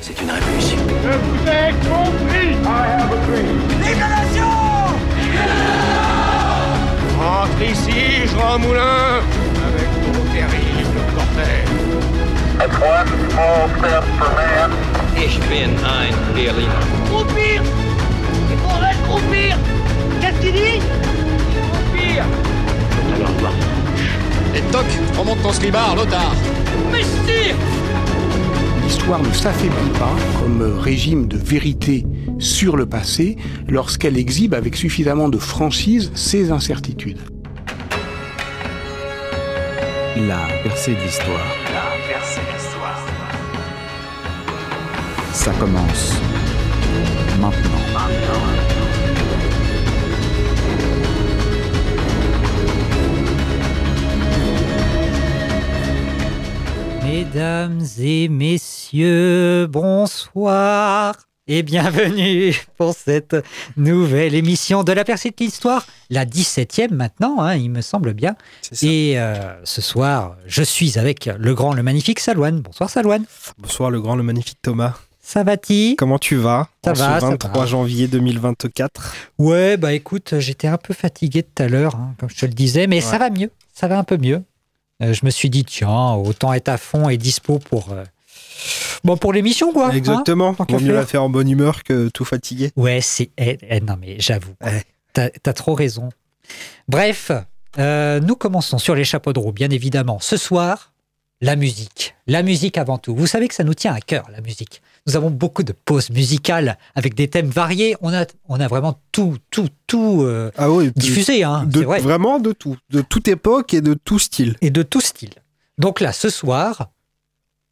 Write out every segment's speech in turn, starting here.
C'est une révolution. Je vous ai compris I have a dream. Vive la nation Rentre ici, Jean Moulin, avec ton terrible cortège. That's one small step for man? Ich bin ein Berliner. Croupir Il faudrait croupir Qu'est-ce qu'il dit? Croupir Et toc, remonte ton slibard, Lothar Mais si L'histoire ne s'affaiblit pas comme régime de vérité sur le passé lorsqu'elle exhibe avec suffisamment de franchise ses incertitudes. La percée de l'histoire. La percée de l'histoire. Ça commence maintenant. Mesdames et messieurs, bonsoir et bienvenue pour cette nouvelle émission de la percée de l'histoire, la 17e maintenant, hein, il me semble bien. Et euh, ce soir, je suis avec le grand, le magnifique Salouane. Bonsoir Salouane. Bonsoir le grand, le magnifique Thomas. Ça va-t-il? Comment tu vas? Ça en va, ce ça 23 va. janvier 2024. Ouais, bah écoute, j'étais un peu fatigué tout à l'heure, hein, comme je te le disais, mais ça va mieux, ça va un peu mieux. Euh, je me suis dit, tiens, autant être à fond et dispo pour, euh, bon, pour l'émission, quoi. hein. Exactement. qu'à Vaut mieux faire. la faire en bonne humeur que tout fatigué. Ouais, c'est. eh, eh, non, mais j'avoue, Ouais. t'as as trop raison. Bref, euh, nous commençons sur les chapeaux de roue, bien évidemment. Ce soir, la musique. La musique avant tout. Vous savez que ça nous tient à cœur, la musique. Nous avons beaucoup de pauses musicales avec des thèmes variés. On a, on a vraiment tout, tout, tout euh, Ah oui, diffusé, hein, de- vrai. vraiment de tout. De toute époque et de tout style. et de tout style. Donc là, ce soir,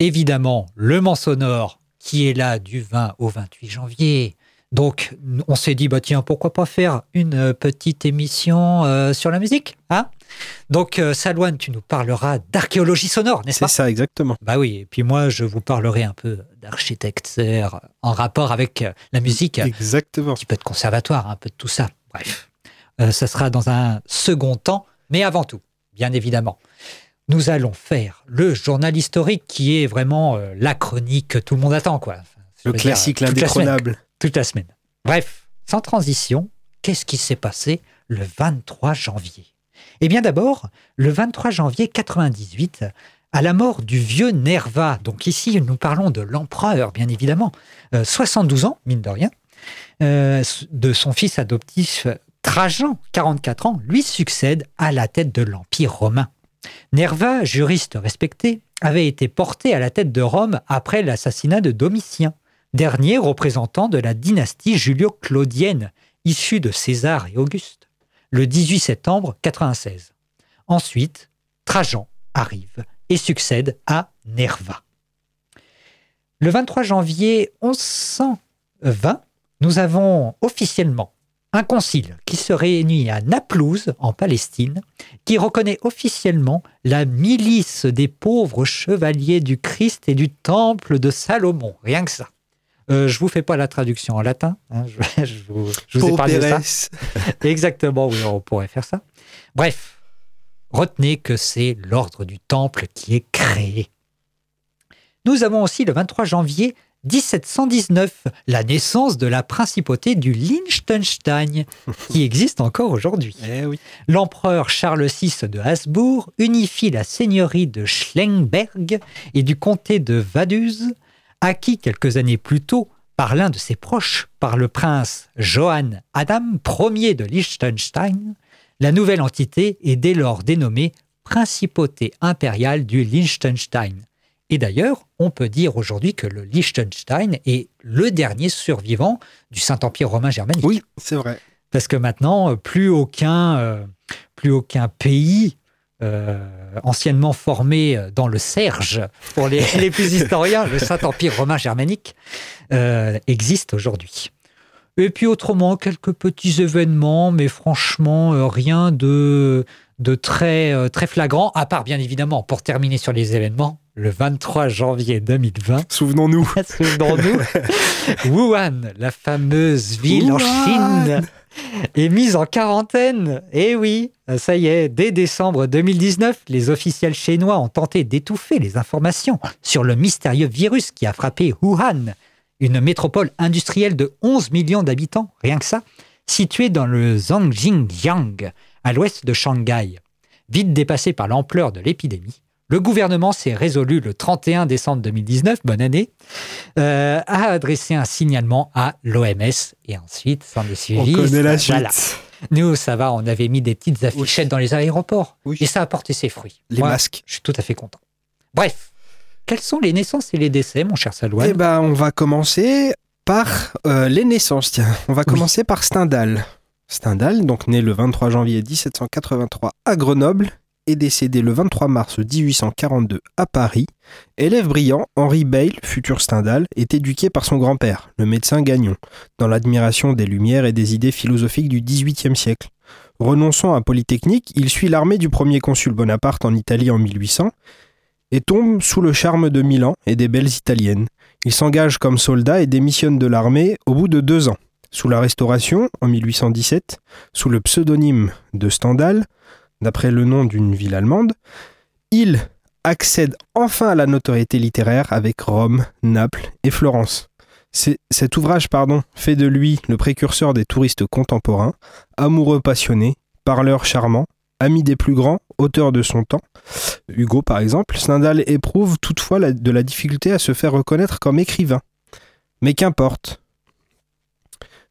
évidemment, le Mans sonore qui est là du 20 au 28 janvier. Donc, on s'est dit, bah tiens, pourquoi pas faire une euh, petite émission euh, sur la musique hein? Donc, euh, Salouane, tu nous parleras d'archéologie sonore, n'est-ce C'est pas? ça, exactement. Bah oui, et puis moi, je vous parlerai un peu d'architecture en rapport avec euh, la musique Exactement. un petit peu de conservatoire, un peu de tout ça. Bref, Euh, ça sera dans un second temps, mais avant tout, bien évidemment, nous allons faire le journal historique qui est vraiment euh, la chronique que tout le monde attend, quoi. Je Le classique, toute la semaine, l'indétrônable. toute la semaine. Bref, sans transition, qu'est-ce qui s'est passé le 23 janvier? Eh bien d'abord, le 23 janvier 98, à la mort du vieux Nerva, donc ici nous parlons de l'empereur bien évidemment, euh, 72 ans, mine de rien, euh, de son fils adoptif Trajan, 44 ans, lui succède à la tête de l'Empire romain. Nerva, juriste respecté, avait été porté à la tête de Rome après l'assassinat de Domitien dernier représentant de la dynastie julio-claudienne, issue de César et Auguste, le 18 septembre 96. Ensuite, Trajan arrive et succède à Nerva. Le 23 janvier 1120, nous avons officiellement un concile qui se réunit à Naplouse, en Palestine, qui reconnaît officiellement la milice des pauvres chevaliers du Christ et du temple de Salomon. Rien que ça. Euh, je vous fais pas la traduction en latin. hein, je, je vous, je vous épargne ça. Pauperes. Exactement, oui, on pourrait faire ça. Bref, retenez que c'est l'ordre du temple qui est créé. Nous avons aussi le 23 janvier 1719, la naissance de la principauté du Liechtenstein, qui existe encore aujourd'hui. Eh oui. L'empereur Charles VI de Habsbourg unifie la seigneurie de Schlengberg et du comté de Vaduz, acquis quelques années plus tôt par l'un de ses proches, par le prince Johann Adam Ier de Liechtenstein. La nouvelle entité est dès lors dénommée Principauté impériale du Liechtenstein. Et d'ailleurs, on peut dire aujourd'hui que le Liechtenstein est le dernier survivant du Saint-Empire romain germanique Oui, c'est vrai. parce que maintenant, euh, plus aucun, euh, plus aucun pays euh, anciennement formé dans le Serge, pour les, les plus historiens, le Saint-Empire romain germanique, euh, existe aujourd'hui. Et puis autrement, quelques petits événements, mais franchement, rien de, de très, très flagrant, à part bien évidemment, pour terminer sur les événements, le 23 janvier 2020, Souvenons-nous. Souvenons-nous, Wuhan, la fameuse ville en. Chine, est mise en quarantaine. Eh oui, ça y est, dès décembre 2019, les officiels chinois ont tenté d'étouffer les informations sur le mystérieux virus qui a frappé Wuhan, une métropole industrielle de 11 millions d'habitants, rien que ça, située dans le Zhangjiang, à l'ouest de Shanghai. Vite dépassé par l'ampleur de l'épidémie, le gouvernement s'est résolu le 31 décembre 2019, bonne année, euh, à adresser un signalement à l'OMS et ensuite s'en est suivi. On connaît la voilà. suite. Nous, ça va, on avait mis des petites affichettes Oui. dans les aéroports Oui. et ça a porté ses fruits. Les Moi, masques. Je suis tout à fait content. Bref, quelles sont les naissances et les décès, mon cher Salouane? Eh ben, on va commencer par euh, les naissances. Tiens, on va commencer par Stendhal. Stendhal, donc né le 23 janvier 1783 à Grenoble et décédé le 23 mars 1842 à Paris. Élève brillant, Henri Bayle, futur Stendhal, est éduqué par son grand-père, le médecin Gagnon, dans l'admiration des Lumières et des idées philosophiques du XVIIIe siècle. Renonçant à Polytechnique, il suit l'armée du premier consul Bonaparte en Italie en 1800 et tombe sous le charme de Milan et des belles italiennes. Il s'engage comme soldat et démissionne de l'armée au bout de deux ans. Sous la Restauration, en 1817, sous le pseudonyme de Stendhal, d'après le nom d'une ville allemande, il accède enfin à la notoriété littéraire avec Rome, Naples et Florence. Cet ouvrage pardon, fait de lui le précurseur des touristes contemporains, amoureux passionné, parleur charmant, ami des plus grands, auteur de son temps. Hugo par exemple, Stendhal éprouve toutefois de la difficulté à se faire reconnaître comme écrivain. Mais qu'importe.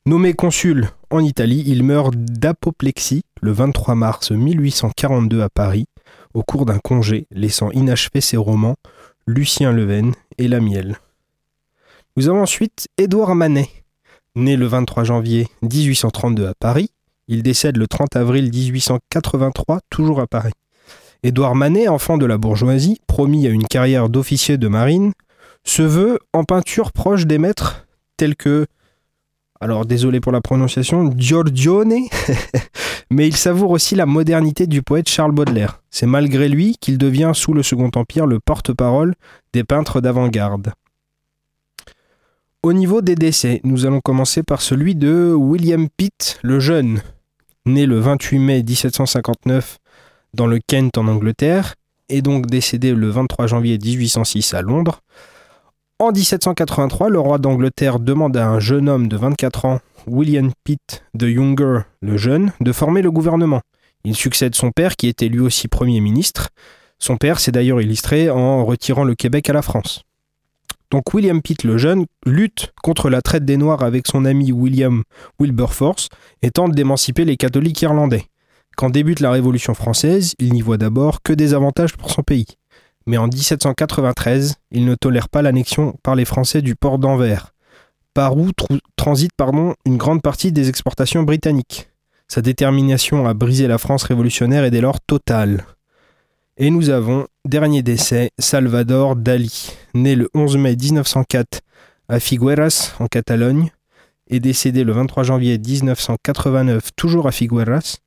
Nommé consul en Italie, il meurt d'apoplexie le 23 mars 1842 à Paris, au cours d'un congé, laissant inachevés ses romans Lucien Leven et La Miel. Nous avons ensuite Édouard Manet, né le 23 janvier 1832 à Paris. Il décède le 30 avril 1883, toujours à Paris. Édouard Manet, enfant de la bourgeoisie, promis à une carrière d'officier de marine, se veut en peinture proche des maîtres tels que, alors désolé pour la prononciation, Giorgione, mais il savoure aussi la modernité du poète Charles Baudelaire. C'est malgré lui qu'il devient sous le Second Empire le porte-parole des peintres d'avant-garde. Au niveau des décès, nous allons commencer par celui de William Pitt le Jeune, né le 28 mai 1759 dans le Kent en Angleterre, et donc décédé le 23 janvier 1806 à Londres. En 1783, le roi d'Angleterre demande à un jeune homme de 24 ans, William Pitt de Younger le Jeune, de former le gouvernement. Il succède son père qui était lui aussi Premier ministre. Son père s'est d'ailleurs illustré en retirant le Québec à la France. Donc William Pitt le Jeune lutte contre la traite des Noirs avec son ami William Wilberforce et tente d'émanciper les catholiques irlandais. Quand débute la Révolution française, il n'y voit d'abord que des avantages pour son pays. Mais en 1793, il ne tolère pas l'annexion par les Français du port d'Anvers, par où transite pardon, une grande partie des exportations britanniques. Sa détermination à briser la France révolutionnaire est dès lors totale. Et nous avons, dernier décès, Salvador Dali, né le 11 mai 1904 à Figueras, en Catalogne, et décédé le 23 janvier 1989, toujours à Figueras.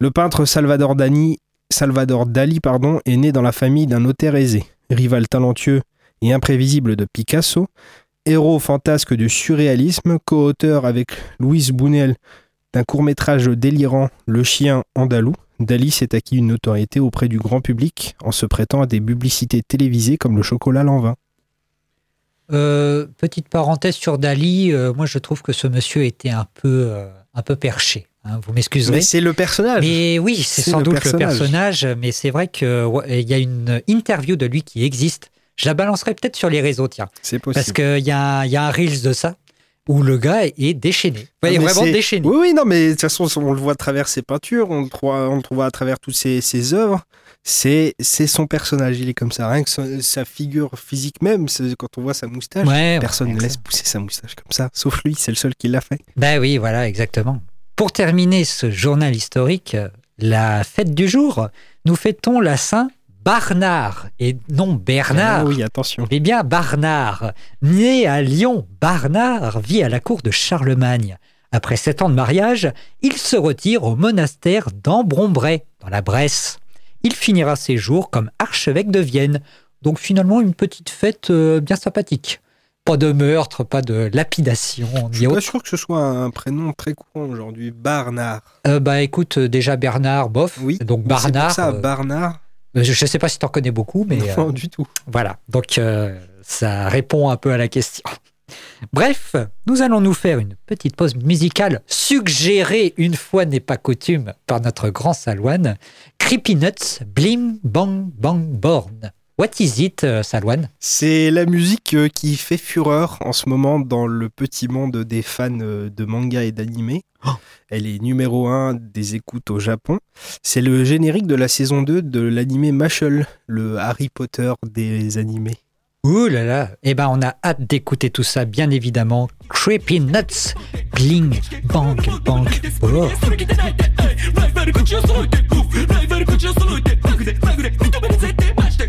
Le peintre Salvador Dali, Salvador Dali pardon, est né dans la famille d'un notaire aisé, rival talentueux et imprévisible de Picasso, héros fantasque du surréalisme, co-auteur avec Louise Bounel d'un court-métrage délirant Le chien andalou. Dali s'est acquis une notoriété auprès du grand public en se prêtant à des publicités télévisées comme le chocolat Lanvin. Euh, petite parenthèse sur Dali, euh, moi je trouve que ce monsieur était un peu, euh, un peu perché. Hein, vous m'excuserez. Mais c'est le personnage. Mais oui, c'est sans le doute personnage. le personnage, mais c'est vrai qu'il y a une interview de lui qui existe. Je la balancerai peut-être sur les réseaux, tiens. C'est possible. Parce qu'il y, a y a un Reels de ça, où le gars est déchaîné. Ah, il est vraiment déchaîné. Oui, oui, non, mais de toute façon, on le voit à travers ses peintures, on le trouve, on le trouve à travers toutes ses, ses œuvres. C'est, son personnage, il est comme ça. Rien que sa, sa figure physique même, quand on voit sa moustache, Ouais, personne ne laisse pousser sa moustache comme ça, sauf lui, c'est le seul qui l'a fait. Ben oui, voilà, exactement. Pour terminer ce journal historique, la fête du jour, nous fêtons la Saint Barnard et non Bernard. Ah oui, attention. Eh bien, Barnard, né à Lyon, Barnard vit à la cour de Charlemagne. Après sept ans de mariage, il se retire au monastère d'Ambrombray, dans la Bresse. Il finira ses jours comme archevêque de Vienne. Donc finalement, une petite fête euh, bien sympathique. Pas de meurtre, pas de lapidation. Je suis pas sûr que ce soit un prénom très courant aujourd'hui. Barnard. Euh, bah écoute, euh, déjà Bernard, bof. Oui. Donc C'est Barnard. ça, euh, Barnard. je, je sais pas si tu en connais beaucoup, mais Non, euh, du tout. voilà. Donc ça répond un peu à la question. Bref, nous allons nous faire une petite pause musicale suggérée une fois n'est pas coutume par notre grand Salouane. Creepy Nuts, Blim Bang Bang Born. What is it, euh, Salouane C'est la musique euh, qui fait fureur en ce moment dans le petit monde des fans euh, de manga et d'anime. Elle est numéro 1 des écoutes au Japon. C'est le générique de la saison 2 de l'anime Mashal, le Harry Potter des animés. Ouh là là Eh ben, on a hâte d'écouter tout ça, bien évidemment. Creepy Nuts, Bling Bang Bang Born.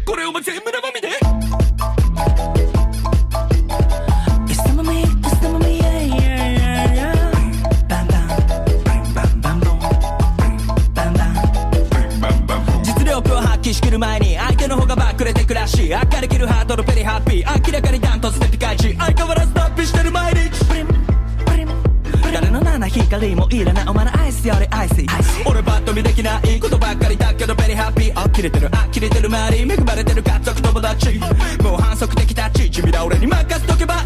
これお前全部生身で。しきる前に相手の方がバックれてくらし明かりきるハートのペリハッピー明らかにダントツでピカイチ相変わらず脱皮してる毎日誰の七光もいらないお前のアイスよりアイス。俺パッと見できないことばっかりだけどベリー。ハッピー。あ切れてるれてる周り恵まれてる家族友達。もう反則的タッチ君ら俺に任せとけばいい。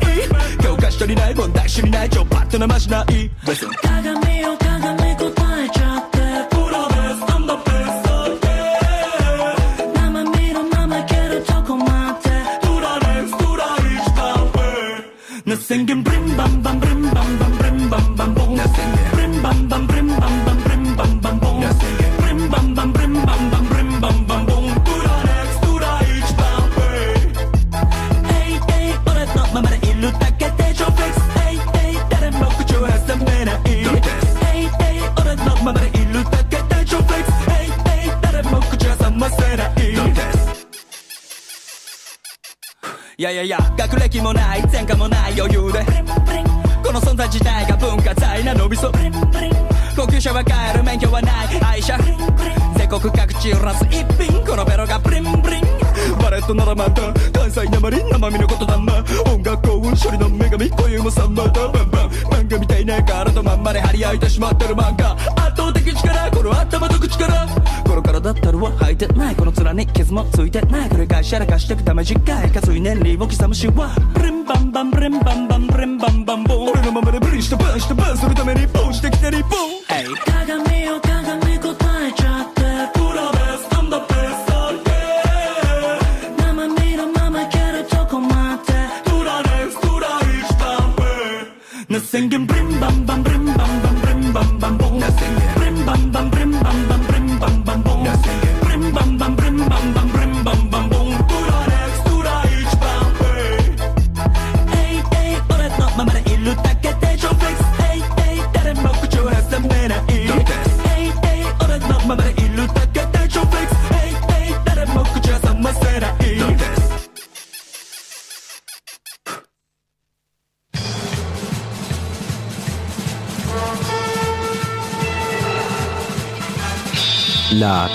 教科書にない問題知りない。超パッとなましない。Listen トならまた関西なまり生身のことだな音楽幸運処理の女神恋もサンバだバンバン。漫画みたいな体まんまで張り合いてしまってる漫画。圧倒的力この頭と口から。この体ったるを履いてないこの面に傷もついてない繰り返しやらかしてくため次回かつい年利を刻むしはブリンバンバンブリンバンバンブリンバンバンボン俺のままでブリしてバンしてバンするためにボンしてきて日本 Hey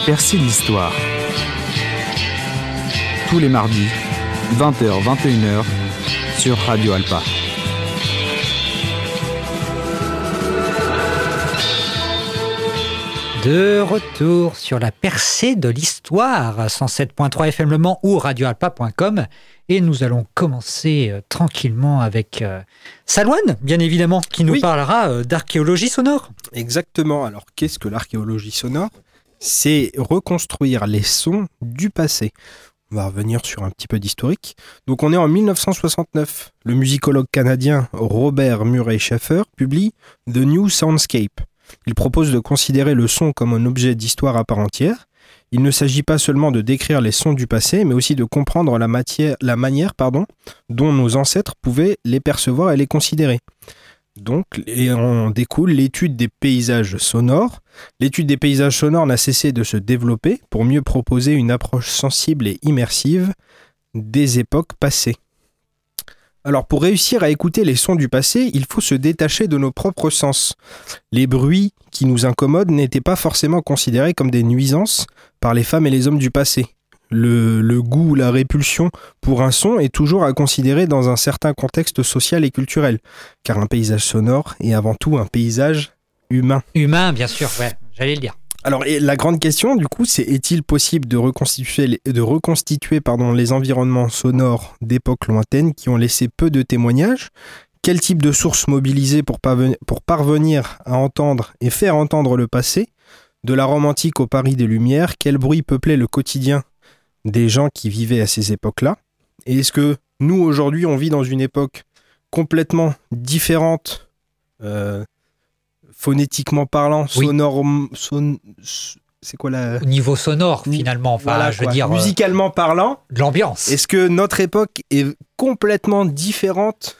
De l'histoire. Tous les mardis, 20h-21h, sur Radio Alpa. De retour sur la percée de l'histoire, 107.3 FM Le Mans ou radioalpa.com. Et nous allons commencer euh, tranquillement avec euh, Salouane, bien évidemment, qui nous Oui. parlera euh, d'archéologie sonore. Exactement. Alors, qu'est-ce que l'archéologie sonore? C'est reconstruire les sons du passé. On va revenir sur un petit peu d'historique. Donc, on est en 1969. Le musicologue canadien Robert Murray Schaeffer publie The New Soundscape. Il propose de considérer le son comme un objet d'histoire à part entière. Il ne s'agit pas seulement de décrire les sons du passé, mais aussi de comprendre la, matière, la manière pardon, dont nos ancêtres pouvaient les percevoir et les considérer. Donc, et en découle l'étude des paysages sonores. L'étude des paysages sonores n'a cessé de se développer pour mieux proposer une approche sensible et immersive des époques passées. Alors, pour réussir à écouter les sons du passé, il faut se détacher de nos propres sens. Les bruits qui nous incommodent n'étaient pas forcément considérés comme des nuisances par les femmes et les hommes du passé. Le, le goût, la répulsion pour un son est toujours à considérer dans un certain contexte social et culturel, car un paysage sonore est avant tout un paysage humain. Humain, bien sûr, ouais, j'allais le dire. Alors, et la grande question, du coup, c'est est-il possible de reconstituer, les, de reconstituer pardon, les environnements sonores d'époques lointaines qui ont laissé peu de témoignages? Quel type de sources mobiliser pour, parvenir, pour parvenir à entendre et faire entendre le passé? De la Rome antique au Paris des Lumières, quel bruit peuplait le quotidien des gens qui vivaient à ces époques-là? Et est-ce que nous, aujourd'hui, on vit dans une époque complètement différente euh, phonétiquement parlant, Oui. sonore, son- c'est quoi la Au niveau sonore, finalement, enfin, Voilà, je veux quoi. dire, euh, musicalement parlant, de l'ambiance. est-ce que notre époque est complètement différente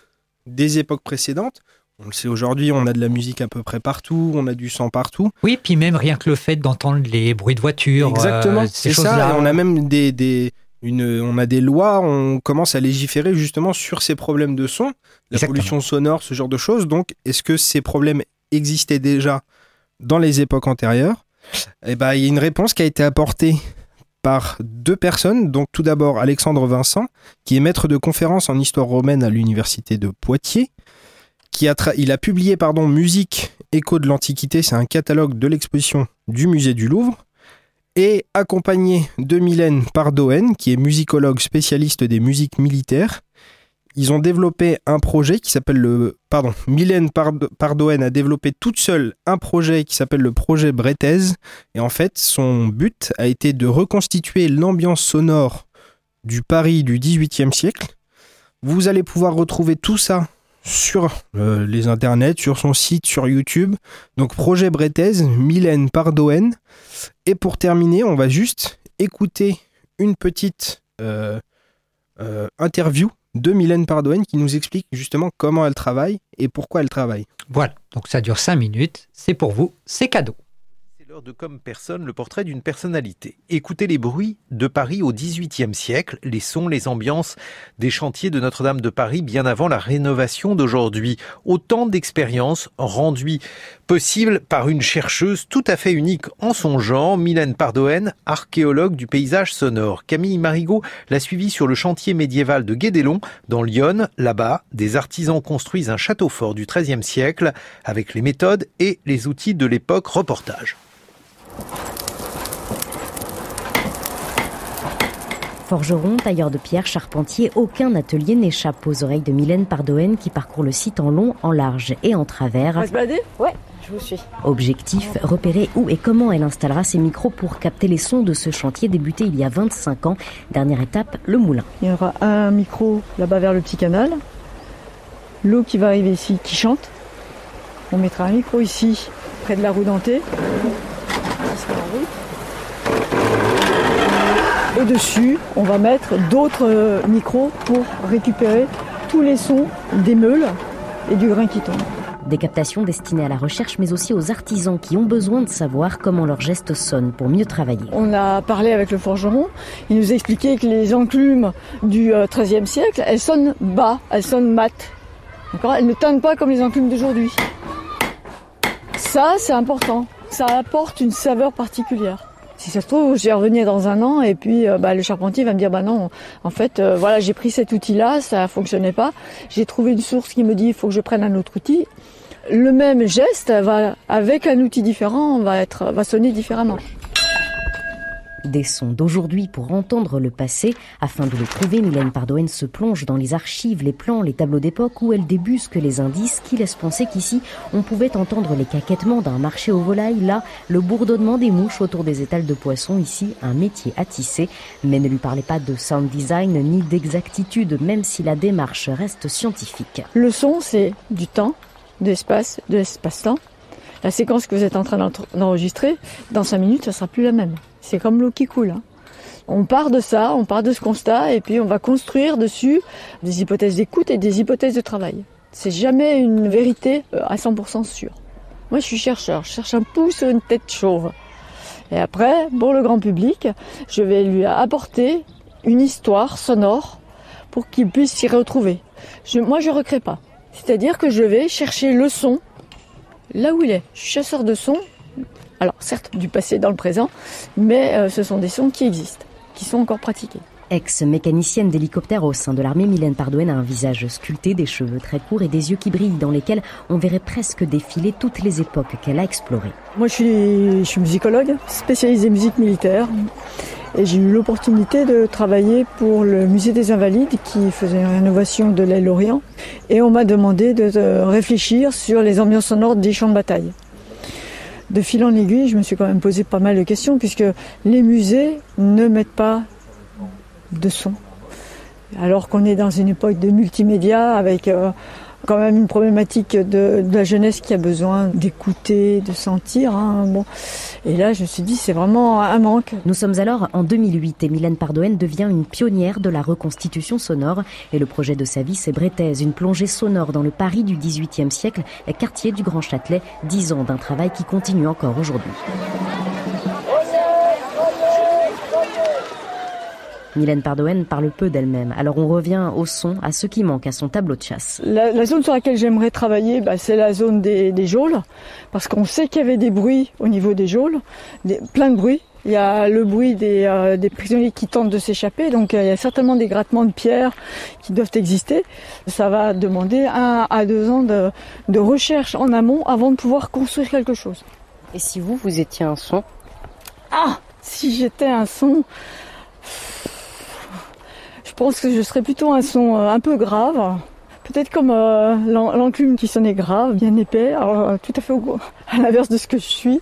des époques précédentes? On le sait aujourd'hui, on a de la musique à peu près partout, on a du sang partout. Oui, puis même rien que le fait d'entendre les bruits de voiture, Exactement, euh, ces c'est ça. Et on a même des, des- une, on a des lois, on commence à légiférer justement sur ces problèmes de son, la Exactement. pollution sonore, ce genre de choses. Donc, est-ce que ces problèmes existaient déjà dans les époques antérieures? Eh ben, il y a une réponse qui a été apportée par deux personnes. Donc, tout d'abord, Alexandre Vincent, qui est maître de conférence en histoire romaine à l'université de Poitiers, il a publié pardon Musique écho de l'Antiquité, c'est un catalogue de l'exposition du musée du Louvre et accompagné de Mylène Pardoen, qui est musicologue spécialiste des musiques militaires. Ils ont développé un projet qui s'appelle le... Pardon, Mylène Pard- Pardoen a développé toute seule un projet qui s'appelle le projet Brettez. Et en fait, son but a été de reconstituer l'ambiance sonore du Paris du XVIIIe siècle. Vous allez pouvoir retrouver tout ça sur euh, les internets, sur son site, sur YouTube. Donc projet Brettez, Mylène Pardoen. Et pour terminer, on va juste écouter une petite euh, euh, interview de Mylène Pardoen qui nous explique justement comment elle travaille et pourquoi elle travaille. Voilà, donc ça dure 5 minutes, c'est pour vous, c'est cadeau. De Comme personne, le portrait d'une personnalité. Écoutez les bruits de Paris au XVIIIe siècle, les sons, les ambiances des chantiers de Notre-Dame de Paris bien avant la rénovation d'aujourd'hui. Autant d'expériences rendues possibles par une chercheuse tout à fait unique en son genre, Mylène Pardoen, archéologue du paysage sonore. Camille Marigot l'a suivie sur le chantier médiéval de Guédélon, dans Lyon. Là-bas, des artisans construisent un château fort du XIIIe siècle avec les méthodes et les outils de l'époque. Reportage. Forgeron, tailleur de pierre, charpentier, aucun atelier n'échappe aux oreilles de Mylène Pardoen qui parcourt le site en long, en large et en travers. On va se balader Ouais, je vous suis. Objectif, repérer où et comment elle installera ses micros pour capter les sons de ce chantier débuté il y a 25 ans. Dernière étape, le moulin. Il y aura un micro là-bas vers le petit canal. L'eau qui va arriver ici qui chante. On mettra un micro ici, près de la roue dentée. Route. Et dessus, on va mettre d'autres euh, micros pour récupérer tous les sons des meules et du grain qui tombe. Des captations destinées à la recherche mais aussi aux artisans qui ont besoin de savoir comment leurs gestes sonnent pour mieux travailler. On a parlé avec le forgeron, il nous a expliqué que les enclumes du euh, XIIIe siècle, elles sonnent bas, elles sonnent mat. Elles ne tonnent pas comme les enclumes d'aujourd'hui. Ça, c'est important. Ça apporte une saveur particulière. Si ça se trouve, vais revenir dans un an et puis euh, bah, le charpentier va me dire bah non, en fait, euh, voilà, j'ai pris cet outil-là, ça fonctionnait pas. J'ai trouvé une source qui me dit il faut que je prenne un autre outil. Le même geste va avec un outil différent va être va sonner différemment. Des sons d'aujourd'hui pour entendre le passé. Afin de le trouver, Mylène Pardoen se plonge dans les archives, les plans, les tableaux d'époque où elle débusque les indices qui laissent penser qu'ici, on pouvait entendre les caquettements d'un marché aux volailles, là, le bourdonnement des mouches autour des étals de poissons, ici, un métier à tisser. Mais ne lui parlez pas de sound design ni d'exactitude, même si la démarche reste scientifique. Le son, c'est du temps, de l'espace, de l'espace-temps. La séquence que vous êtes en train d'enregistrer, dans 5 minutes, ça sera plus la même. C'est comme l'eau qui coule. hein. On part de ça, on part de ce constat, et puis on va construire dessus des hypothèses d'écoute et des hypothèses de travail. C'est jamais une vérité euh, à 100% sûre. Moi, je suis chercheur, je cherche un pouce sur une tête chauve. Et après, pour le grand public, je vais lui apporter une histoire sonore pour qu'il puisse s'y retrouver. Moi, je ne recrée pas. C'est-à-dire que je vais chercher le son là où il est. Je suis chasseur de sons. Alors, certes, du passé dans le présent, mais euh, ce sont des sons qui existent. qui sont encore pratiquées. Ex-mécanicienne d'hélicoptère au sein de l'armée, Mylène Pardoen a un visage sculpté, des cheveux très courts et des yeux qui brillent dans lesquels on verrait presque défiler toutes les époques qu'elle a explorées. Moi, je suis, je suis musicologue, spécialisée musique militaire. Et j'ai eu l'opportunité de travailler pour le musée des Invalides qui faisait une rénovation de l'aile Orient. Et on m'a demandé de, de réfléchir sur les ambiances sonores des champs de bataille. De fil en aiguille, je me suis quand même posé pas mal de questions puisque les musées ne mettent pas de son. Alors qu'on est dans une époque de multimédia avec euh, quand même une problématique de, la jeunesse qui a besoin d'écouter, de sentir. Hein, bon. Et là, je me suis dit, c'est vraiment un manque. Nous sommes alors en 2008 et Mylène Pardoen devient une pionnière de la reconstitution sonore. Et le projet de sa vie, c'est Brétaise, une plongée sonore dans le Paris du XVIIIe siècle, quartier du Grand Châtelet. Dix ans d'un travail qui continue encore aujourd'hui. Mylène Pardoen parle peu d'elle-même, alors on revient au son, à ce qui manque à son tableau de chasse. La, la zone sur laquelle j'aimerais travailler, bah, c'est la zone des, des geôles, parce qu'on sait qu'il y avait des bruits au niveau des geôles, des, plein de bruits. Il y a le bruit des, euh, des prisonniers qui tentent de s'échapper, donc euh, il y a certainement des grattements de pierre qui doivent exister. Ça va demander un à deux ans de, de recherche en amont avant de pouvoir construire quelque chose. Et si vous, vous étiez un son? Ah Si j'étais un son... Je pense que je serais plutôt un son euh, un peu grave. Peut-être comme euh, l'enclume qui sonnait grave, bien épais, alors, euh, tout à fait à l'inverse de ce que je suis.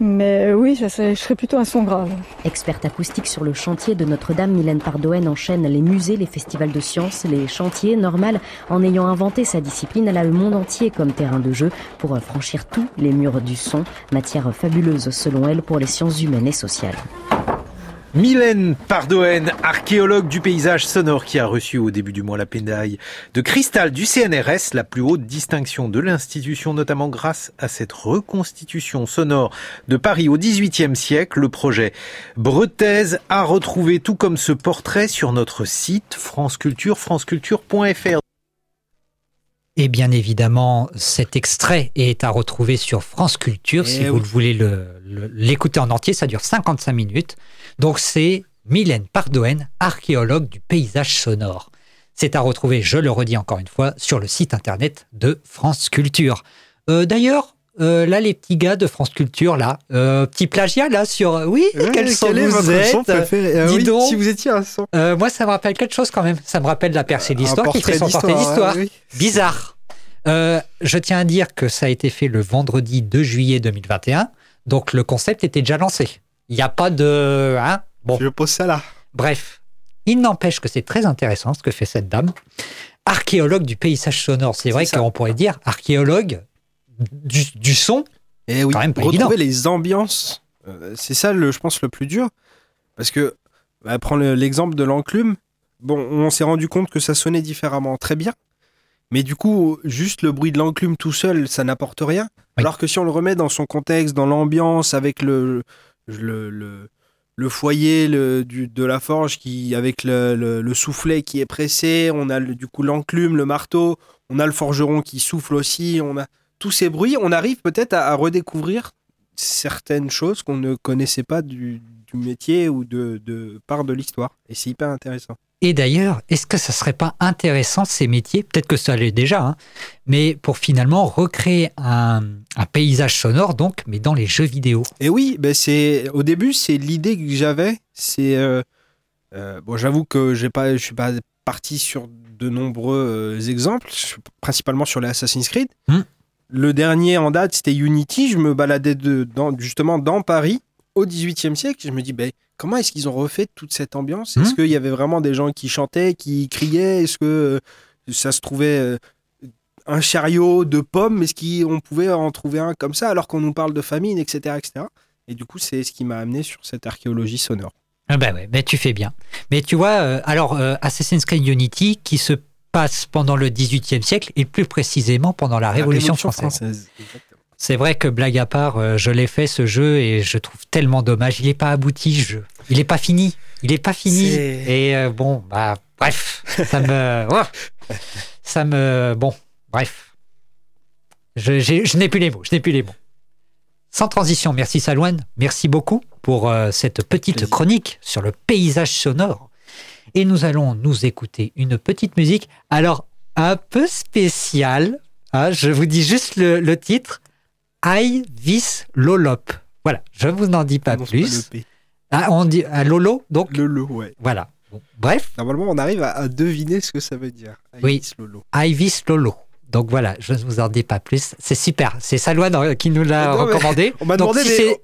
Mais euh, oui, je serais, je serais plutôt un son grave. Experte acoustique sur le chantier de Notre-Dame, Mylène Pardoen enchaîne les musées, les festivals de sciences, les chantiers. Normal, en ayant inventé sa discipline, elle a le monde entier comme terrain de jeu pour franchir tous les murs du son. Matière fabuleuse selon elle pour les sciences humaines et sociales. Mylène Pardoen, archéologue du paysage sonore qui a reçu au début du mois la pédaille de cristal du CNRS, la plus haute distinction de l'institution, notamment grâce à cette reconstitution sonore de Paris au XVIIIe siècle. Le projet Bretaise a retrouvé tout comme ce portrait sur notre site France Culture, franceculture.fr. Et bien évidemment, cet extrait est à retrouver sur France Culture. Eh si oui. vous le voulez le- le- l'écouter en entier, ça dure 55 minutes. Donc c'est Mylène Pardoen, archéologue du paysage sonore. C'est à retrouver, je le redis encore une fois, sur le site internet de France Culture. Euh, D'ailleurs, euh, là, les petits gars de France Culture, là, euh, petit plagiat, là, sur... Oui, Ouais, quel son quel vous êtes son préféré Euh, Dis oui, donc. Si vous étiez un son. Euh, moi, ça me rappelle quelque chose quand même. Ça me rappelle la percée d'histoire qui fait son portrait d'histoire, ouais, oui. Bizarre. Euh, je tiens à dire que ça a été fait le vendredi 2 juillet 2021. Donc, le concept était déjà lancé. Il n'y a pas de. Hein bon. Je pose ça là? Bref. Il n'empêche que c'est très intéressant ce que fait cette dame. Archéologue du paysage sonore. C'est vrai qu'on pourrait dire archéologue du, du son. Et Eh oui, Quand même pas retrouver évident. les ambiances, euh, c'est ça, le, je pense, le plus dur. Parce que, bah, prends le- l'exemple de l'enclume. Bon, on s'est rendu compte que ça sonnait différemment, très bien. Mais du coup, juste le bruit de l'enclume tout seul, ça n'apporte rien. Alors que si on le remet dans son contexte, dans l'ambiance, avec le, le, le, le foyer le, du, de la forge, qui, avec le, le, le soufflet qui est pressé, on a du coup l'enclume, le marteau, on a le forgeron qui souffle aussi, on a tous ces bruits, on arrive peut-être à, à redécouvrir certaines choses qu'on ne connaissait pas du, du métier ou de, de part de l'histoire. Et c'est hyper intéressant. Et d'ailleurs, est-ce que ça serait pas intéressant ces métiers? Peut-être que ça l'est déjà, hein, mais pour finalement recréer un, un paysage sonore, donc, mais dans les jeux vidéo. Et oui, ben c'est au début c'est l'idée que j'avais. C'est euh, euh, bon, j'avoue que j'ai pas, je suis pas parti sur de nombreux euh, exemples, principalement sur les Assassin's Creed. Hmm. Le dernier en date c'était Unity. Je me baladais de, dans, justement dans Paris au XVIIIe siècle. Je me dis ben comment est-ce qu'ils ont refait toute cette ambiance? Est-ce Hmm. qu'il y avait vraiment des gens qui chantaient, qui criaient? Est-ce que euh, ça se trouvait euh, un chariot de pommes? Est-ce qu'on pouvait en trouver un comme ça alors qu'on nous parle de famine, etc., etc. Et du coup, c'est ce qui m'a amené sur cette archéologie sonore. Ah bah ouais, mais tu fais bien. Mais tu vois, euh, alors Assassin's Creed Unity qui se passe pendant le XVIIIe siècle et plus précisément pendant la Révolution, française. C'est vrai que blague à part, euh, je l'ai fait ce jeu et je trouve tellement dommage. Il n'est pas abouti ce jeu. Il n'est pas fini. Il n'est pas fini. Et euh, bon, bah bref, ça me, oh, ça me, bon, bref. Je, n'ai plus les mots. Je n'ai plus les mots. Sans transition, merci Salouane, merci beaucoup pour euh, cette petite chronique sur le paysage sonore. Et nous allons nous écouter une petite musique, alors un peu spéciale. hein, je vous dis juste le, le titre I vis Lolop. Voilà, je vous en dis pas pas plus. le P. Ah, on dit à Lolo, donc Le lo, ouais. voilà. Bon, bref, Normalement, on arrive à, à deviner ce que ça veut dire. Oui. Iris Lolo. Ivis Lolo. Donc voilà, je ne vous en dis pas plus. C'est super. C'est Salouane euh, qui nous l'a recommandé. on m'a Donc demandé si des-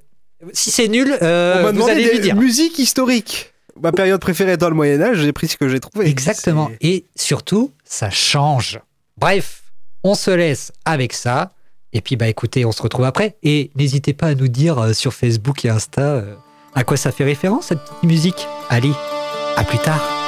si c'est nul, euh, on m'a vous demandé allez des lui dire. musiques historiques. Ma période préférée étant le Moyen-Âge, j'ai pris ce que j'ai trouvé. Exactement. Et surtout, ça change. Bref, on se laisse avec ça. Et puis, bah écoutez, on se retrouve après. Et n'hésitez pas à nous dire euh, sur Facebook et Insta euh, à quoi ça fait référence, cette petite musique. Allez, à plus tard.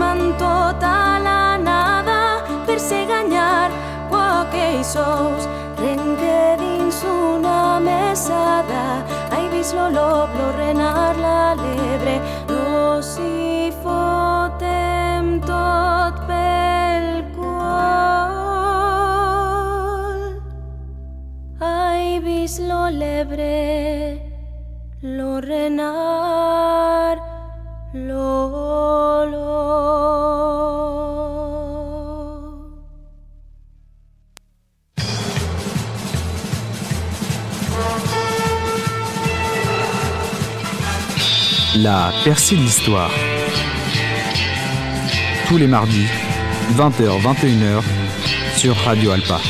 forman total a nada per se gañar qualquei sous renque dins una mesada. Ai vis lo loblo renar la lebre. Nos hi fotem tot pel qual. Ai vis lo lebre lo renar. La percée de l'histoire. Tous les mardis, 20h-21h, sur Radio Alpa.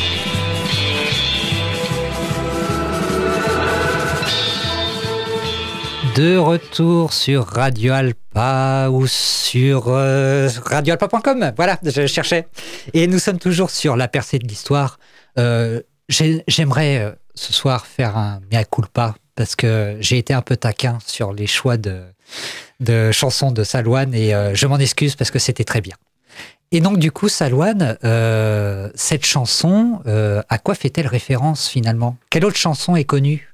De retour sur Radio Alpa ou sur euh, radioalpa.com. Voilà, je cherchais. Et nous sommes toujours sur la percée de l'histoire. Euh, j'ai- J'aimerais euh, ce soir faire un mea culpa parce que j'ai été un peu taquin sur les choix de, de chansons de Salouane et euh, je m'en excuse parce que c'était très bien. Et donc du coup, Salouane, euh, cette chanson, euh, à quoi fait-elle référence finalement? Quelle autre chanson est connue?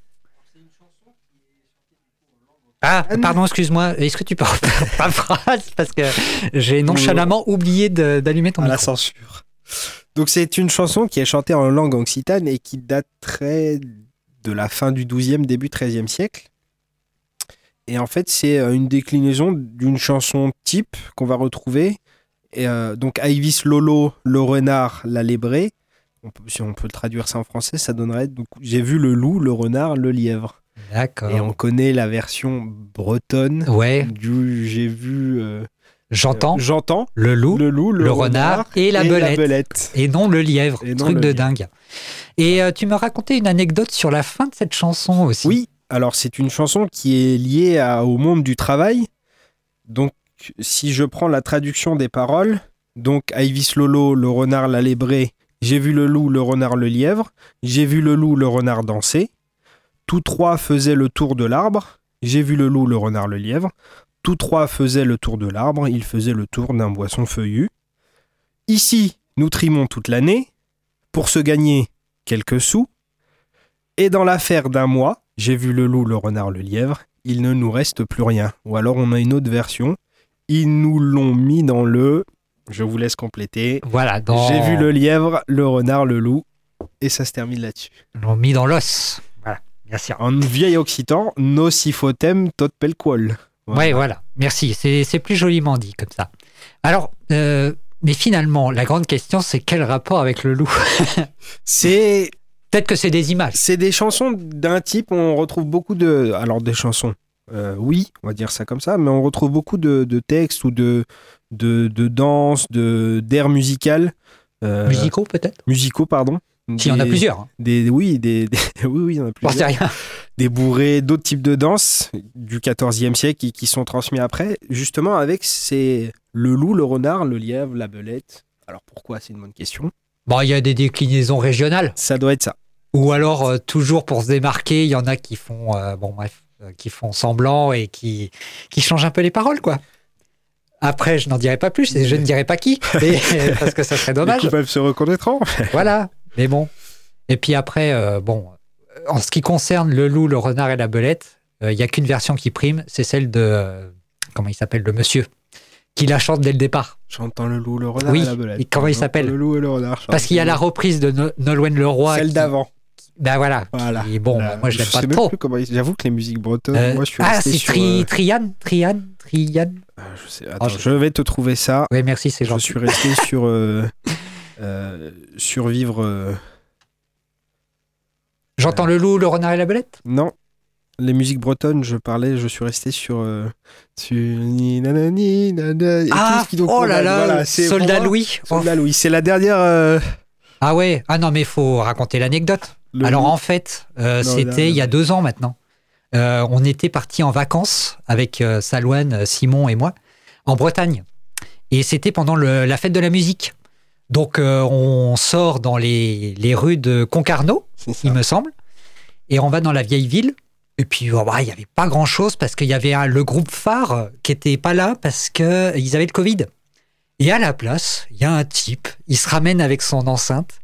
Ah, pardon, excuse-moi. Est-ce que tu peux refaire ta phrase? Parce que j'ai nonchalamment oublié d'allumer ton à la micro. censure. Donc c'est une chanson qui est chantée en langue occitane et qui daterait de la fin du 12e, début 13e siècle. Et en fait, c'est euh, une déclinaison d'une chanson type qu'on va retrouver. Et, euh, donc Ivis Lolo, le renard, la lébrée. On peut- si on peut traduire ça en français, ça donnerait donc j'ai vu le loup, le renard, le lièvre. D'accord. Et on connaît la version bretonne Ouais. du j'ai vu euh, J'entends euh, j'entends le loup, le loup, le, renard, et, la, belette. belette. Et non le lièvre. Et non Truc le de lièvre. dingue. Et euh, tu me racontais une anecdote sur la fin de cette chanson aussi. Oui, alors c'est une chanson qui est liée au monde du travail. Donc, si je prends la traduction des paroles, donc Ivis Lolo, le renard, la lébrée, j'ai vu le loup, le renard, le lièvre, j'ai vu le loup, le renard danser. Tous trois faisaient le tour de l'arbre. J'ai vu le loup, le renard, le lièvre. Tous trois faisaient le tour de l'arbre. Ils faisaient le tour d'un boisson feuillu. Ici, nous trimons toute l'année pour se gagner quelques sous. Et dans l'affaire d'un mois, j'ai vu le loup, le renard, le lièvre, il ne nous reste plus rien. Ou alors on a une autre version. Ils nous l'ont mis dans le. Je vous laisse compléter. Voilà, dans... J'ai vu le lièvre, le renard, le loup. Et ça se termine là-dessus. Ils l'ont mis dans l'os. Voilà, sûr. En vieil occitan, nocifotem tot pelquol. Ouais, voilà. Merci. C'est c'est plus joliment dit comme ça. Alors, euh, mais finalement, la grande question, c'est quel rapport avec le loup? C'est. Peut-être que c'est des images. C'est des chansons d'un type, on retrouve beaucoup de. Alors, des chansons, euh, oui, on va dire ça comme ça, mais on retrouve beaucoup de, de textes ou de, de, de danse, de, d'air musical. euh, Musicaux, peut-être Musicaux, pardon. S'il y en a plusieurs. hein. Des, oui, des, des- oui, oui, il y en a plusieurs. rien. Des bourrées, d'autres types de danses du 14e siècle qui, qui sont transmis après, justement avec ces, le loup, le renard, le lièvre, la belette. Alors pourquoi C'est une bonne question. Bon, il y a des déclinaisons régionales. Ça doit être ça. Ou alors, euh, toujours pour se démarquer, il y en a qui font, euh, bon bref, euh, qui font semblant et qui, qui changent un peu les paroles, quoi. Après, je n'en dirai pas plus et je ne dirai pas qui, parce que ça serait dommage. Les coupables se reconnaîtront. Voilà, mais bon. Et puis après, bon, en ce qui concerne le loup, le renard et la belette, il n'y a qu'une version qui prime, c'est celle de, comment il s'appelle, le monsieur, qui la chante dès le départ. J'entends le loup, le renard Oui, et la belette. et comment il s'appelle Le loup et le renard. Parce qu'il y a la reprise de No- Nolwenn Leroy. Celle qui- d'avant. Ben voilà. Voilà. qui- bon, Voilà. moi je l'aime pas sais trop. il- J'avoue que les musiques bretonnes, Euh, moi je suis ah, c'est Tri, euh, Trian, Trian, Trian. je, sais- attends, je vais te trouver ça. Oui, merci, c'est Je gentil. suis resté sur survivre. J'entends le loup, le renard et la belette? Non. Les musiques bretonnes, je parlais, je suis resté sur. euh, sur ni nanani, nana, et Ah, tout ce qui donc- oh là là, voilà, Soldat Louis. Soldat Louis, c'est la dernière. euh, Ah ouais, ah non, mais il faut raconter l'anecdote. Alors en fait, euh, c'était il y a deux ans maintenant. Euh, on était partis en vacances avec Salouane, Simon et moi en Bretagne. Et c'était pendant le- la fête de la musique. Donc on sort dans les, les rues de Concarneau, il me semble, et on va dans la vieille ville. Et puis oh, bah, il n'y avait pas grand-chose parce qu'il y avait un- le groupe phare qui était pas là parce qu'ils avaient le Covid. Et à la place, il y a un type, il se ramène avec son enceinte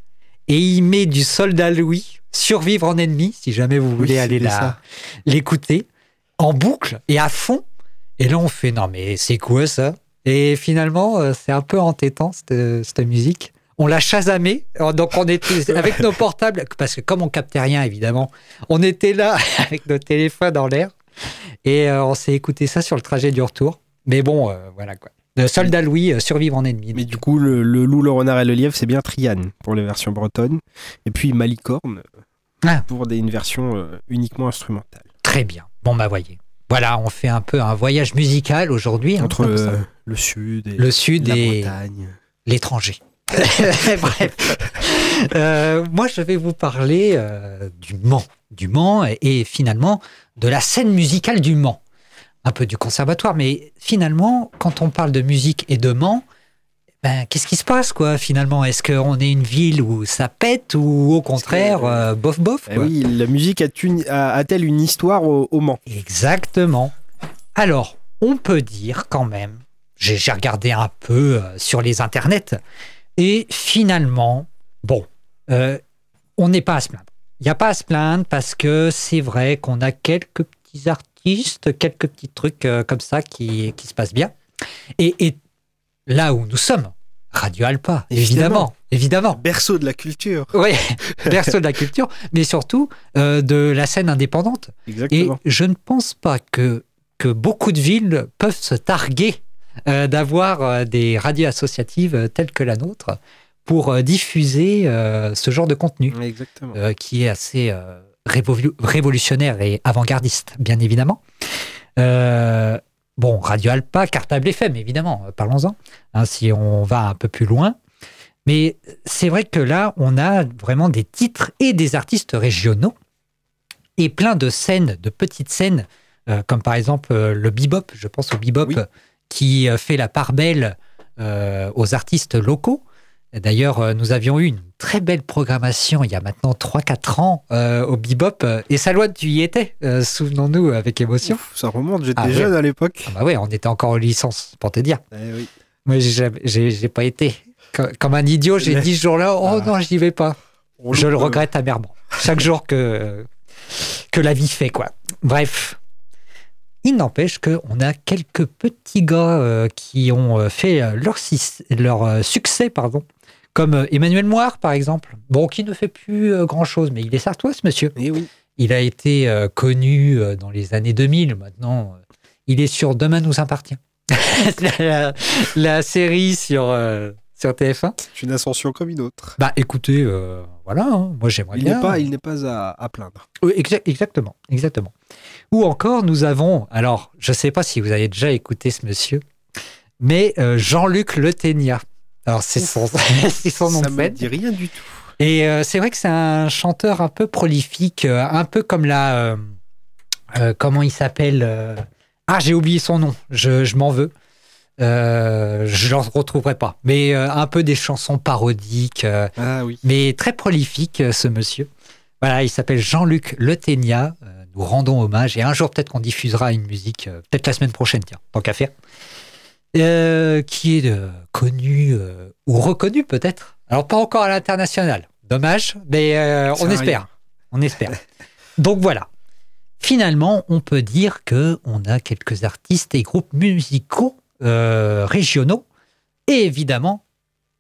et il met du soldat Louis, survivre en ennemi, si jamais vous voulez aller là l'écouter. en boucle et à fond. Et là, on fait non, mais c'est quoi ça? Et finalement, euh, c'est un peu entêtant cette, cette musique. On l'a chasamé, donc on était avec nos portables, parce que comme on captait rien évidemment, on était là avec nos téléphones en l'air et euh, on s'est écouté ça sur le trajet du retour. Mais bon, euh, voilà quoi. De Soldat Louis, euh, survivre en ennemi. Mais du coup, le, le loup, le renard et le lièvre, c'est bien Triane pour les versions bretonnes. Et puis Malicorne Ah. pour des, une version uniquement instrumentale. Très bien. Bon, bah voyez. Voilà, on fait un peu un voyage musical aujourd'hui. hein, Entre le, le sud et le sud la et Bretagne. l'étranger. Bref. Euh, moi, je vais vous parler euh, du Mans. Du Mans et, et finalement de la scène musicale du Mans. Un peu du conservatoire, mais finalement, quand on parle de musique et de Mans, ben, qu'est-ce qui se passe, quoi, finalement? Est-ce qu'on est une ville où ça pète ou au contraire, euh, bof bof Eh quoi? oui, la musique a une- a- a-t-elle une histoire au, au Mans? Exactement. Alors, on peut dire quand même, j'ai regardé un peu sur les internets, et finalement, bon, euh, on n'est pas à se plaindre. Il n'y a pas à se plaindre parce que c'est vrai qu'on a quelques petits artistes, quelques petits trucs euh, comme ça qui, qui se passent bien. Et, et là où nous sommes, Radio Alpa, évidemment, évidemment. Berceau de la culture. Oui, berceau de la culture, mais surtout euh, de la scène indépendante. Exactement. Et je ne pense pas que, que beaucoup de villes peuvent se targuer euh, d'avoir euh, des radios associatives euh, telles que la nôtre pour diffuser euh, ce genre de contenu euh, qui est assez révolu- révolutionnaire et avant-gardiste, bien évidemment. Bon, Radio Alpa, Cartable FM, évidemment, parlons-en, hein, si on va un peu plus loin. Mais c'est vrai que là, on a vraiment des titres et des artistes régionaux et plein de scènes, de petites scènes, euh, comme par exemple euh, le bebop, je pense au bebop, Oui. Qui euh, fait la part belle euh, aux artistes locaux. D'ailleurs, euh, nous avions eu une très belle programmation il y a maintenant 3-4 ans euh, au bebop. Et Salouane, tu y étais, euh, souvenons-nous, avec émotion. Ouf, ça remonte, j'étais Ah ouais. jeune à l'époque. Ah bah ouais, on était encore en licence, pour te dire. Eh oui. Moi, j'ai pas été. Co- Comme un idiot, j'ai dit ce jour-là, oh Ah. non, j'y vais pas. On Je le regrette amèrement. Chaque jour que, que la vie fait, quoi. Bref. Il n'empêche qu'on a quelques petits gars euh, qui ont euh, fait euh, leur, succès, pardon, comme Emmanuel Moire, par exemple. Bon, qui ne fait plus grand-chose, mais il est sartois, ce monsieur. Eh oui. Il a été connu dans les années 2000. Maintenant, il est sur Demain nous appartient. la, la série sur, euh, sur TF1. C'est une ascension comme une autre. Bah écoutez, euh, voilà, hein, moi j'aimerais bien. pas, il n'est pas à, à plaindre. Oui, exa- exactement, exactement. Ou encore, nous avons, alors je ne sais pas si vous avez déjà écouté ce monsieur, mais euh, Jean-Luc Le Ténia. Alors c'est son, nom Ça me scène. dit rien du tout. Et euh, c'est vrai que c'est un chanteur un peu prolifique, euh, un peu comme la. comment il s'appelle Ah, j'ai oublié son nom, je, je m'en veux. Euh, je ne le retrouverai pas. Mais euh, un peu des chansons parodiques, euh, Ah oui. mais très prolifique, ce monsieur. Voilà, il s'appelle Jean-Luc Le Ténia. Euh, nous rendons hommage et un jour, peut-être qu'on diffusera une musique, euh, peut-être la semaine prochaine, tiens, tant qu'à faire. Euh, qui est euh, connu euh, ou reconnu peut-être. Alors pas encore à l'international. Dommage, mais on espère. On espère. Donc voilà. Finalement, on peut dire que on a quelques artistes et groupes musicaux euh, régionaux. Et évidemment,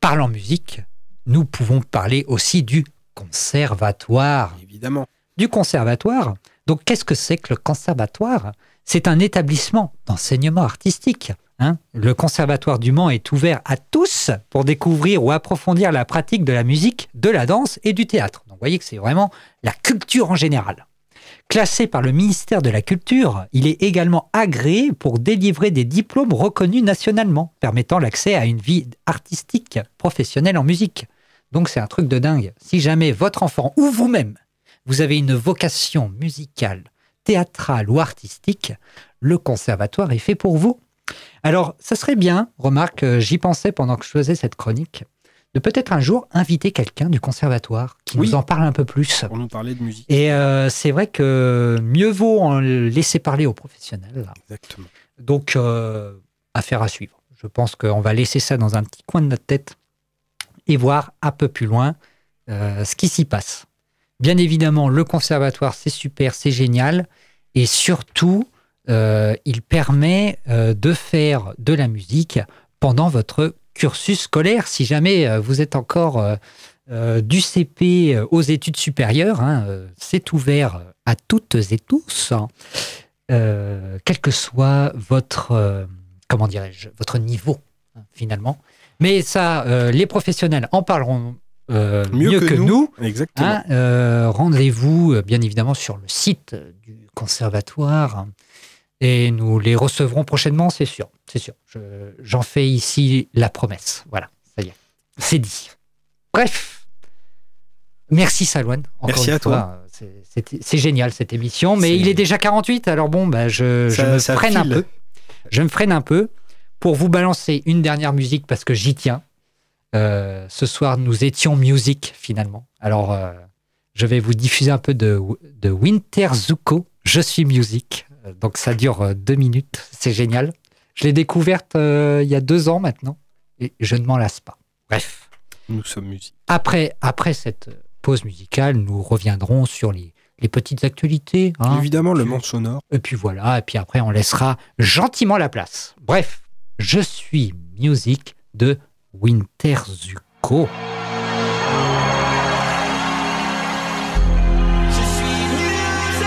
parlant musique, nous pouvons parler aussi du conservatoire. Évidemment. Du conservatoire. Donc, qu'est-ce que c'est que le conservatoire? C'est un établissement d'enseignement artistique. hein. le conservatoire du Mans est ouvert à tous pour découvrir ou approfondir la pratique de la musique, de la danse et du théâtre. Donc, vous voyez que c'est vraiment la culture en général. Classé par le ministère de la Culture, il est également agréé pour délivrer des diplômes reconnus nationalement, permettant l'accès à une vie artistique professionnelle en musique. Donc c'est un truc de dingue. Si jamais votre enfant ou vous-même, vous avez une vocation musicale, théâtrale ou artistique, le conservatoire est fait pour vous. Alors, ça serait bien, remarque, euh, j'y pensais pendant que je faisais cette chronique, de peut-être un jour inviter quelqu'un du conservatoire qui Oui. nous en parle un peu plus. Pour nous parler de musique. Et euh, c'est vrai que mieux vaut en laisser parler aux professionnels. Exactement. Donc, euh, affaire à suivre. Je pense qu'on va laisser ça dans un petit coin de notre tête et voir un peu plus loin euh, ce qui s'y passe. Bien évidemment, le conservatoire, c'est super, c'est génial. Et surtout, euh, il permet euh, de faire de la musique pendant votre cursus scolaire, si jamais euh, vous êtes encore du CP aux études supérieures. hein, c'est ouvert à toutes et tous, hein, quel que soit votre, comment dirais-je, votre niveau, hein, finalement. Mais ça, les professionnels en parleront euh, mieux, que, nous. Exactement. Hein, euh, Rendez-vous euh, bien évidemment sur le site du conservatoire hein, et nous les recevrons prochainement, c'est sûr. C'est sûr. Je- J'en fais ici la promesse. Voilà, ça y est, c'est dit. Bref, merci Salouane. encore Merci une à toi. fois. C'est- c'était- C'est génial cette émission, mais il est déjà 48, alors bon, bah, je, me freine un peu. Je me freine un peu pour vous balancer une dernière musique parce que j'y tiens. Euh, ce soir, nous étions music finalement. Alors, euh, je vais vous diffuser un peu de, de Winter Zuko. Je suis music. Euh, Donc, ça dure deux minutes. C'est génial. Je l'ai découverte euh, il y a deux ans maintenant et je ne m'en lasse pas. Bref. Nous sommes musique. Après, après cette pause musicale, nous reviendrons sur les, les petites actualités. hein. Évidemment, le monde sonore. Et puis voilà, et puis après, on laissera gentiment la place. Bref, je suis music de Winter Zuko. Je suis music.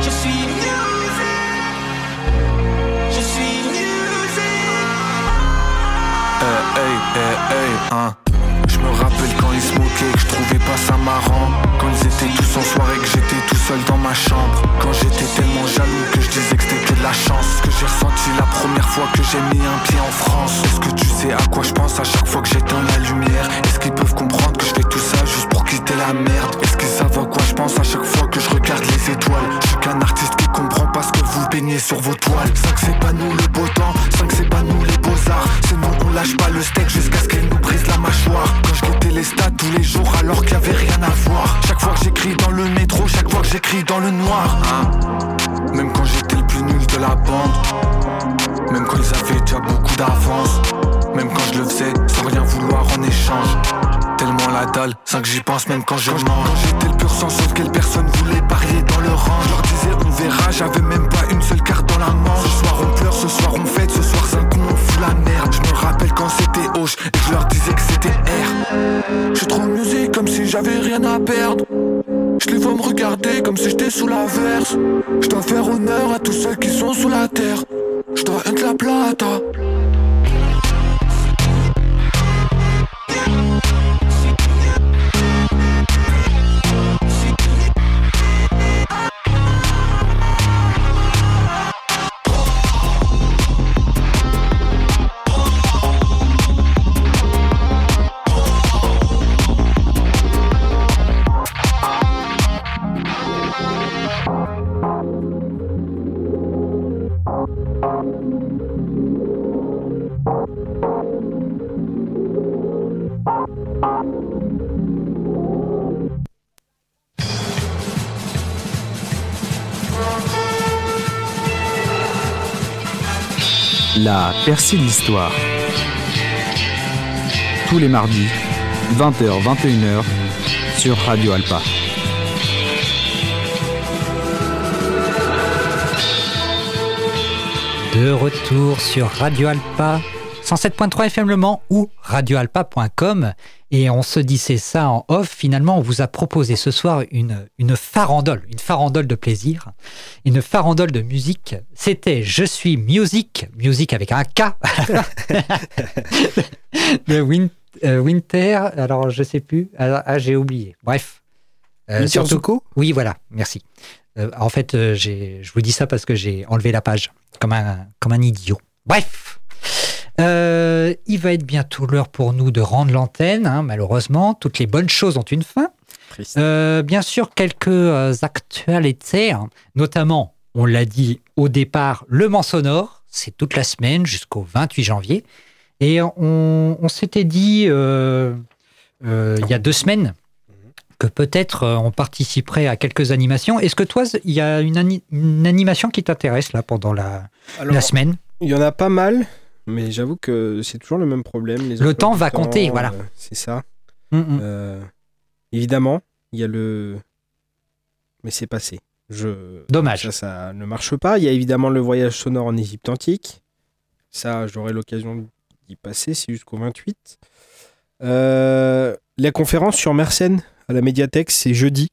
Je suis music. Je suis music. Eh, hey, hey, hey, hein. Que je trouvais pas ça marrant. Quand ils étaient tous en soirée, que j'étais tout seul dans ma chambre. Quand j'étais tellement jaloux que je disais que c'était que de la chance. Ce que j'ai ressenti la première fois que j'ai mis un pied en France. Est-ce que tu sais à quoi je pense à chaque fois que j'éteins la lumière? Est-ce qu'ils peuvent comprendre que je fais tout ça juste pour quitter la merde? Est-ce qu'ils savent à quoi je pense à chaque fois que je regarde les étoiles? Je suis qu'un artiste qui comprend pas ce que vous peignez sur vos toiles 5 c'est pas nous le noir De l'Histoire. Tous les mardis, 20h-21h, sur Radio Alpa. De retour sur Radio Alpa, 107.3 FM Le Mans ou radioalpa.com. Et on se disait ça en off. Finalement, on vous a proposé ce soir une, une farandole, une farandole de plaisir, une farandole de musique. C'était Je suis music, music avec un K, de Win- euh, Winter. Alors, je sais plus. Ah, j'ai oublié. Bref. Euh, surtout- Zuko Oui, voilà. Merci. Euh, en fait, euh, je vous dis ça parce que j'ai enlevé la page comme un, comme un idiot. Bref. Euh, il va être bientôt l'heure pour nous de rendre l'antenne, hein, malheureusement. Toutes les bonnes choses ont une fin. Euh, bien sûr, quelques euh, actualités, hein. notamment, on l'a dit au départ, le Mans sonore, c'est toute la semaine jusqu'au 28 janvier. Et on, on s'était dit euh, euh, il y a deux semaines que peut-être on participerait à quelques animations. Est-ce que toi, il y a une, ani- une animation qui t'intéresse là pendant la, Alors, la semaine? Il y en a pas mal, mais j'avoue que c'est toujours le même problème. les Le temps va compter, voilà. euh, c'est ça. Mm, mm. Euh, évidemment, il y a le. Mais c'est passé. Je... Dommage. Ça, ça ne marche pas. Il y a évidemment le voyage sonore en Égypte antique. Ça, j'aurai l'occasion d'y passer, c'est jusqu'au 28. Euh, la conférence sur Mersenne à la médiathèque, c'est jeudi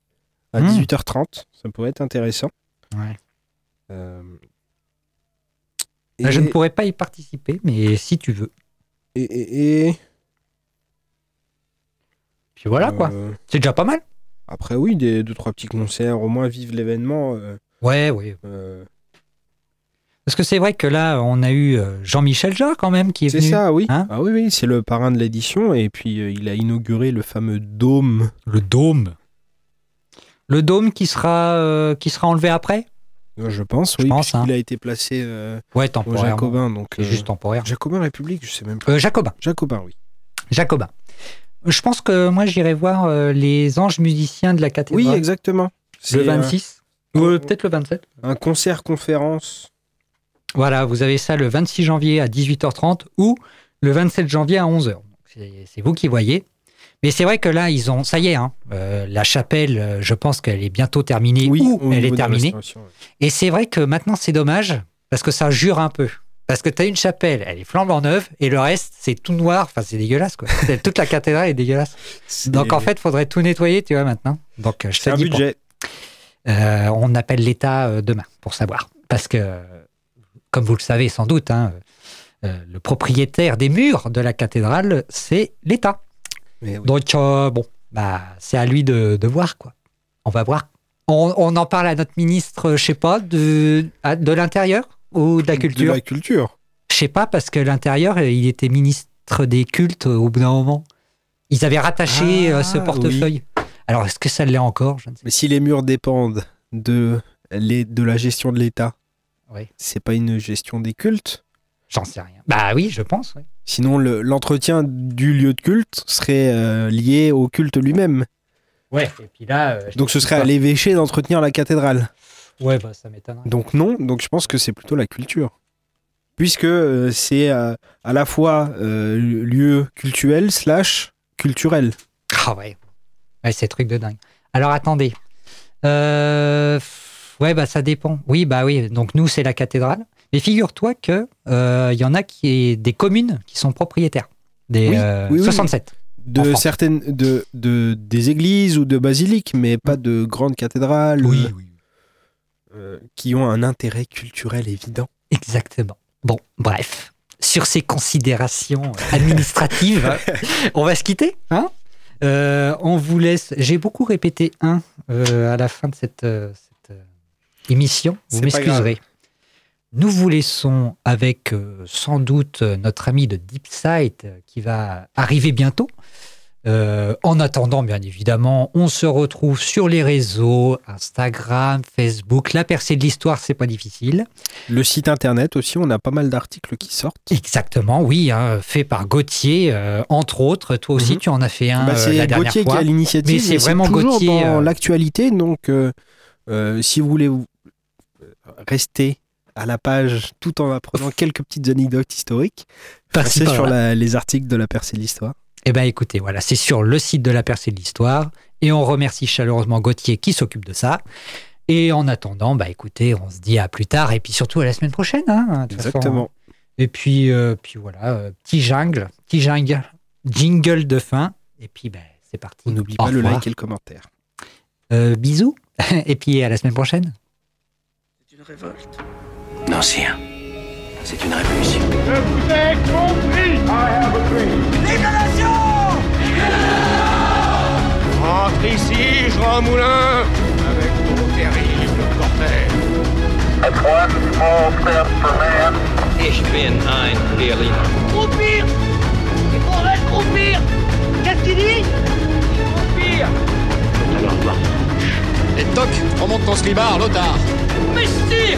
à Hmm. 18h30. Ça pourrait être intéressant. Ouais. Euh, Bah, Je ne pourrais pas y participer, mais si tu veux. Et, et- et- Puis voilà quoi. Euh, C'est déjà pas mal. Après, oui, des, deux, trois petits concerts, au moins vivre l'événement. euh, Ouais, oui. euh, Parce que c'est vrai que là, on a eu Jean-Michel Jarre quand même qui est, c'est venu. ça, oui. Hein ah oui, oui, c'est le parrain de l'édition. Et puis, euh, il a inauguré le fameux dôme. Le dôme. Le dôme qui sera, euh, qui sera enlevé après? Je pense, Je oui. pense, hein. Il a été placé euh, Ouais, au temporairement. Jacobin. Donc, C'est euh, juste temporaire. Jacobin République, je sais même pas. Euh, Jacobin. Jacobin, oui. Jacobin. Je pense que moi, j'irai voir euh, les anges musiciens de la cathédrale. Oui, exactement. Le C'est, 26. Ou peut-être le 27. Un concert-conférence. Voilà, vous avez ça le 26 janvier à 18h30 ou le 27 janvier à 11h. Donc, C'est c'est vous qui voyez. Mais c'est vrai que là, ils ont, ça y est, hein, euh, la chapelle, euh, je pense qu'elle est bientôt terminée Oui, ou elle est terminée. ouais. Et c'est vrai que maintenant, c'est dommage parce que ça jure un peu. Parce que tu as une chapelle, elle est flambant neuve et le reste, c'est tout noir. Enfin, c'est dégueulasse, quoi. Toute la cathédrale est dégueulasse. Donc, en fait, il faudrait tout nettoyer, tu vois, maintenant. Donc, euh, je C'est un budget. Euh, on appelle l'État demain pour savoir. Parce que, comme vous le savez sans doute, hein, euh, le propriétaire des murs de la cathédrale, c'est l'État. Mais oui. Donc, euh, bon, bah, c'est à lui de, de voir, quoi. On va voir. On, on en parle à notre ministre, je sais pas, de, à- de l'Intérieur ou de la De Culture? la culture. Je sais pas, parce que l'Intérieur, euh, il était ministre des cultes euh, au bout d'un moment. Ils avaient rattaché Ah, ce portefeuille. Alors, est-ce que ça l'est encore? Je ne sais Mais si les murs dépendent de, les, de la gestion de l'État, Oui. c'est pas une gestion des cultes? J'en sais rien. Bah oui, je pense. oui. Sinon, le- l'entretien du lieu de culte serait euh, lié au culte lui-même. Ouais, et puis là. euh, Donc ce serait pas. à l'évêché d'entretenir la cathédrale. Ouais, bah ça m'étonnerait. Donc non, donc je pense que c'est plutôt la culture. Puisque euh, c'est à la fois lieu cultuel slash culturel. Ah ouais. Ouais, c'est truc de dingue. Alors attendez. Euh, Ouais, bah ça dépend. Oui, bah oui. Donc nous, c'est la cathédrale. Mais figure-toi que euh, il y en a qui est des communes qui sont propriétaires. Des Oui, euh, oui, oui. 67. en De certaines de, de- des églises ou de basiliques, mais pas de grandes cathédrales Oui, euh, euh, qui ont un intérêt culturel évident. Exactement. Bon, bref. Sur ces considérations administratives, on va se quitter. Hein? Euh, on vous laisse. J'ai beaucoup répété un à la fin de cette, cette, émission. Vous m'excuserez. Nous vous laissons avec euh, sans doute euh, notre ami de Deep Sight euh, qui va arriver bientôt. Euh, en attendant, bien évidemment, on se retrouve sur les réseaux Instagram, Facebook. La percée de l'histoire, c'est pas difficile. Le site internet aussi, on a pas mal d'articles qui sortent. Exactement, oui, hein, fait par Gauthier, euh, entre autres. Toi aussi, Mhm. tu en as fait un Bah, c'est Gauthier fois. qui a l'initiative. Mais c'est vraiment toujours Gauthier. dans l'actualité. Donc, si vous voulez rester à la page tout en apprenant quelques petites anecdotes historiques, passez sur la- les articles de la percée de l'histoire. Eh bien, écoutez, voilà, c'est sur le site de la percée de l'histoire. Et on remercie chaleureusement Gauthier qui s'occupe de ça. Et en attendant, bah écoutez, on se dit à plus tard et puis surtout à la semaine prochaine. hein, de toute façon. Exactement. Et puis, euh, puis voilà, euh, petit jungle, petit jungle, jingle de fin. Et puis, ben, c'est parti. On n'oublie pas le revoir. like et le commentaire. Euh, bisous. et puis à la semaine prochaine. C'est une révolte. Non, c'est un. C'est une révolution. Je vous ai compris Vive la nation Rentre ici, Jean Moulin Avec ton terrible cortège That's one small step for man. Ich bin ein Berliner. Croupir Il faudrait croupir Qu'est-ce qu'il dit? Croupir Et toc, remonte ton slibard, Lothar. Messie